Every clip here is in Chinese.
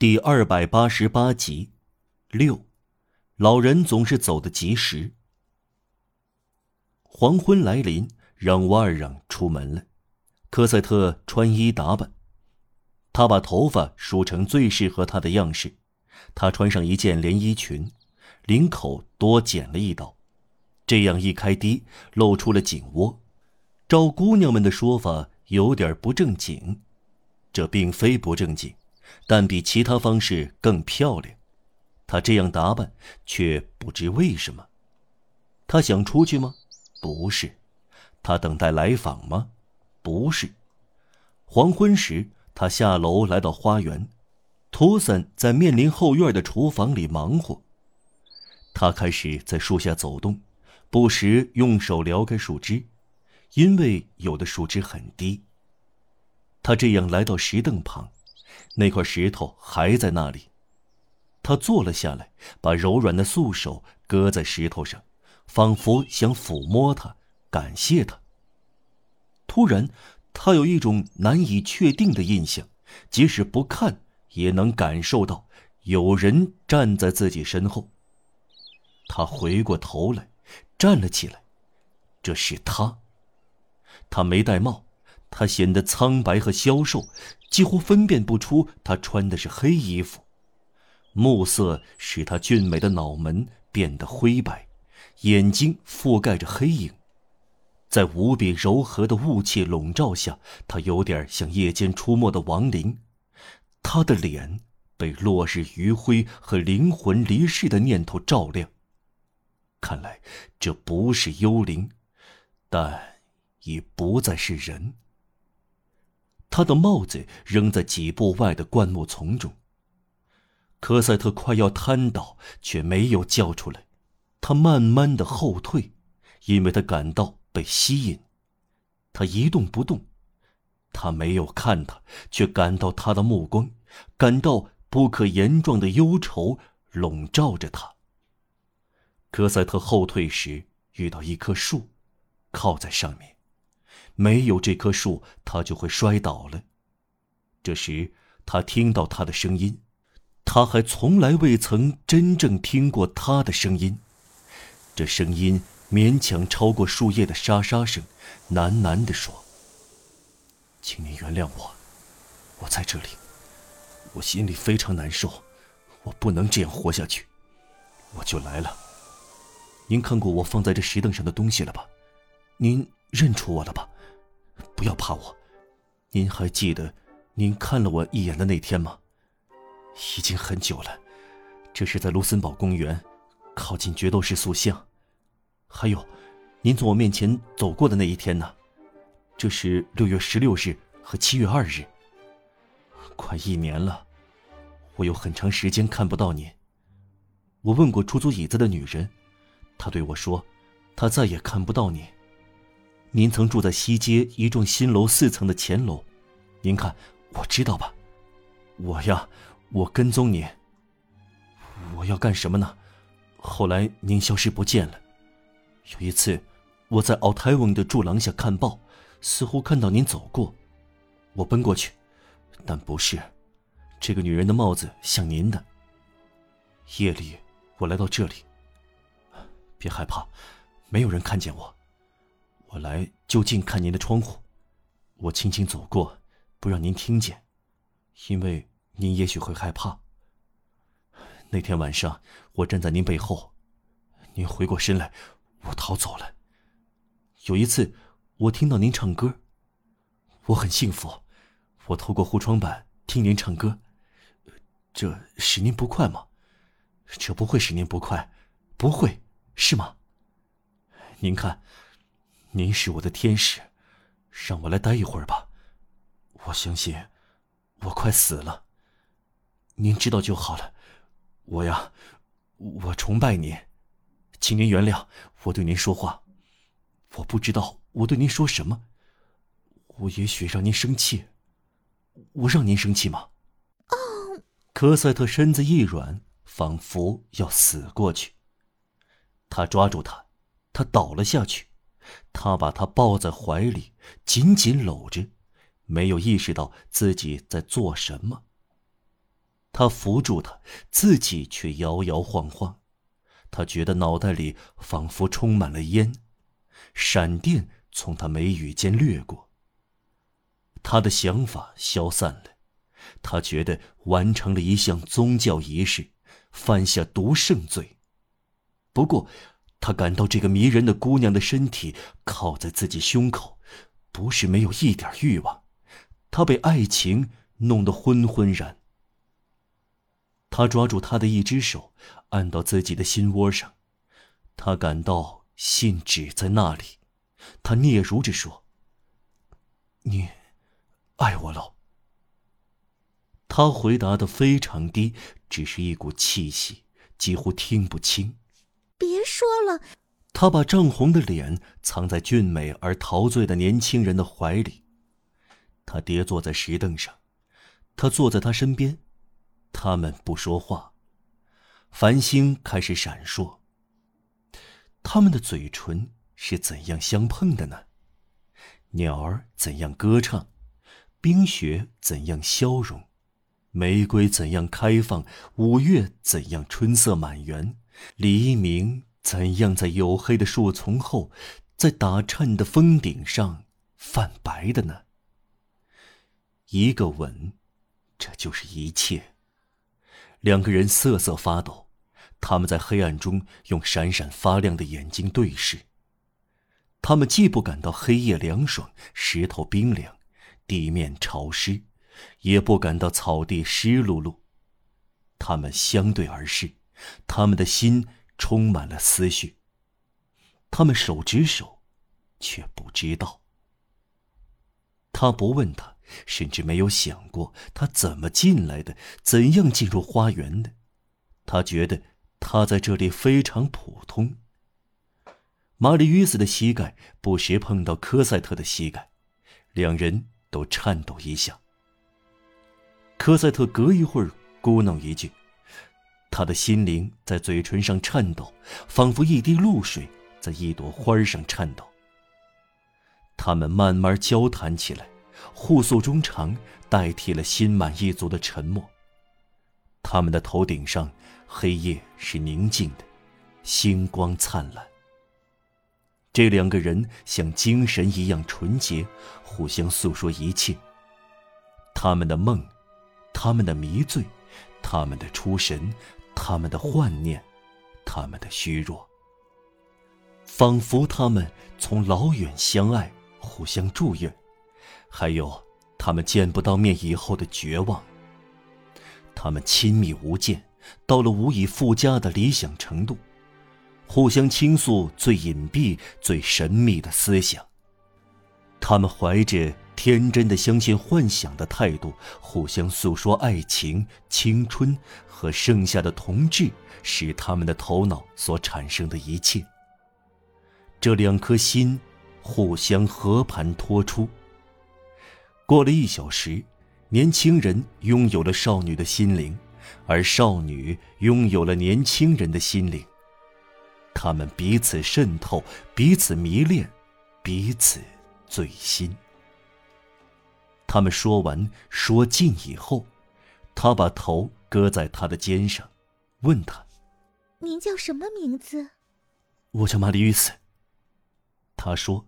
第二百八十八集，六，老人总是走得及时。黄昏来临，让瓦尔让出门了。科赛特穿衣打扮，他把头发梳成最适合他的样式。他穿上一件连衣裙，领口多剪了一刀，这样一开低，露出了颈窝。照姑娘们的说法，有点不正经。这并非不正经。但比其他方式更漂亮。她这样打扮，却不知为什么。她想出去吗？不是。她等待来访吗？不是。黄昏时，她下楼来到花园。托森在面临后院的厨房里忙活。他开始在树下走动，不时用手撩开树枝，因为有的树枝很低。他这样来到石凳旁。那块石头还在那里，他坐了下来，把柔软的素手搁在石头上，仿佛想抚摸它，感谢它。突然，他有一种难以确定的印象，即使不看也能感受到有人站在自己身后。他回过头来，站了起来，这是他。他没戴帽。他显得苍白和消瘦，几乎分辨不出他穿的是黑衣服。暮色使他俊美的脑门变得灰白，眼睛覆盖着黑影，在无比柔和的雾气笼罩下，他有点像夜间出没的亡灵。他的脸被落日余晖和灵魂离世的念头照亮。看来这不是幽灵，但已不再是人。他的帽子扔在几步外的灌木丛中。科赛特快要瘫倒，却没有叫出来。他慢慢的后退，因为他感到被吸引。他一动不动。他没有看他，却感到他的目光，感到不可言状的忧愁笼罩着他。科赛特后退时遇到一棵树，靠在上面。没有这棵树，他就会摔倒了。这时，他听到他的声音，他还从来未曾真正听过他的声音。这声音勉强超过树叶的沙沙声，喃喃地说：“请您原谅我，我在这里，我心里非常难受，我不能这样活下去，我就来了。您看过我放在这石凳上的东西了吧？您认出我了吧？”不要怕我，您还记得您看了我一眼的那天吗？已经很久了，这是在卢森堡公园，靠近决斗士塑像。还有，您从我面前走过的那一天呢？这是六月十六日和七月二日。快一年了，我有很长时间看不到您。我问过出租椅子的女人，她对我说，她再也看不到你。您曾住在西街一幢新楼四层的前楼，您看，我知道吧？我呀，我跟踪您。我要干什么呢？后来您消失不见了。有一次，我在奥泰翁的柱廊下看报，似乎看到您走过，我奔过去，但不是。这个女人的帽子像您的。夜里，我来到这里。别害怕，没有人看见我。来就近看您的窗户，我轻轻走过，不让您听见，因为您也许会害怕。那天晚上，我站在您背后，您回过身来，我逃走了。有一次，我听到您唱歌，我很幸福，我透过护窗板听您唱歌，这使您不快吗？这不会使您不快，不会，是吗？您看。您是我的天使，让我来待一会儿吧。我相信，我快死了。您知道就好了。我呀，我崇拜您，请您原谅我对您说话。我不知道我对您说什么，我也许让您生气。我让您生气吗？哦。科赛特身子一软，仿佛要死过去。他抓住他，他倒了下去。他把她抱在怀里，紧紧搂着，没有意识到自己在做什么。他扶住她，自己却摇摇晃晃。他觉得脑袋里仿佛充满了烟，闪电从他眉宇间掠过。他的想法消散了，他觉得完成了一项宗教仪式，犯下毒圣罪。不过，他感到这个迷人的姑娘的身体靠在自己胸口，不是没有一点欲望。他被爱情弄得昏昏然。他抓住她的一只手，按到自己的心窝上，他感到信纸在那里。他嗫嚅着说：“你爱我喽。”他回答的非常低，只是一股气息，几乎听不清。别说了。他把涨红的脸藏在俊美而陶醉的年轻人的怀里。他跌坐在石凳上，他坐在他身边。他们不说话。繁星开始闪烁。他们的嘴唇是怎样相碰的呢？鸟儿怎样歌唱？冰雪怎样消融？玫瑰怎样开放？五月怎样春色满园？黎明怎样在黝黑的树丛后，在打颤的峰顶上泛白的呢？一个吻，这就是一切。两个人瑟瑟发抖，他们在黑暗中用闪闪发亮的眼睛对视。他们既不感到黑夜凉爽、石头冰凉、地面潮湿，也不感到草地湿漉漉。他们相对而视，他们的心充满了思绪。他们手执手，却不知道。他不问他。甚至没有想过他怎么进来的，怎样进入花园的。他觉得他在这里非常普通。玛丽约斯的膝盖不时碰到科赛特的膝盖，两人都颤抖一下。科赛特隔一会儿咕哝一句，他的心灵在嘴唇上颤抖，仿佛一滴露水在一朵花上颤抖。他们慢慢交谈起来。互诉衷肠，代替了心满意足的沉默。他们的头顶上，黑夜是宁静的，星光灿烂。这两个人像精神一样纯洁，互相诉说一切。他们的梦，他们的迷醉，他们的出神，他们的幻念，他们的虚弱，仿佛他们从老远相爱，互相祝愿。还有，他们见不到面以后的绝望。他们亲密无间，到了无以复加的理想程度，互相倾诉最隐蔽、最神秘的思想。他们怀着天真的相信幻想的态度，互相诉说爱情、青春和剩下的同志使他们的头脑所产生的一切。这两颗心，互相和盘托出。过了一小时，年轻人拥有了少女的心灵，而少女拥有了年轻人的心灵。他们彼此渗透，彼此迷恋，彼此醉心。他们说完说尽以后，他把头搁在他的肩上，问他：“您叫什么名字？”“我叫玛丽·斯。”他说。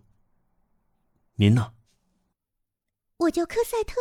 “您呢？”我叫科赛特。